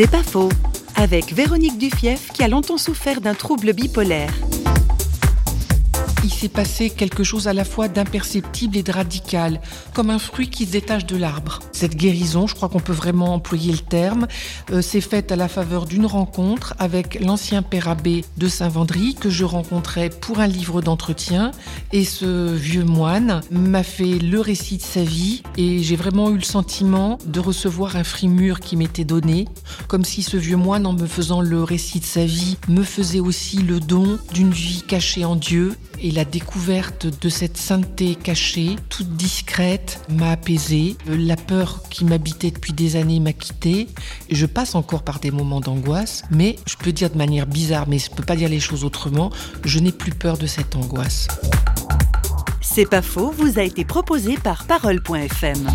C'est pas faux. Avec Véronique Dufief qui a longtemps souffert d'un trouble bipolaire. Il s'est passé quelque chose à la fois d'imperceptible et de radical, comme un fruit qui se détache de l'arbre. Cette guérison, je crois qu'on peut vraiment employer le terme, euh, s'est faite à la faveur d'une rencontre avec l'ancien père abbé de Saint-Vendry que je rencontrais pour un livre d'entretien. Et ce vieux moine m'a fait le récit de sa vie et j'ai vraiment eu le sentiment de recevoir un frimur qui m'était donné, comme si ce vieux moine, en me faisant le récit de sa vie, me faisait aussi le don d'une vie cachée en Dieu et la découverte de cette sainteté cachée, toute discrète, m'a apaisée. La peur qui m'habitait depuis des années m'a quitté. Je passe encore par des moments d'angoisse, mais je peux dire de manière bizarre, mais je ne peux pas dire les choses autrement, je n'ai plus peur de cette angoisse. C'est pas faux, vous a été proposé par Parole.fm.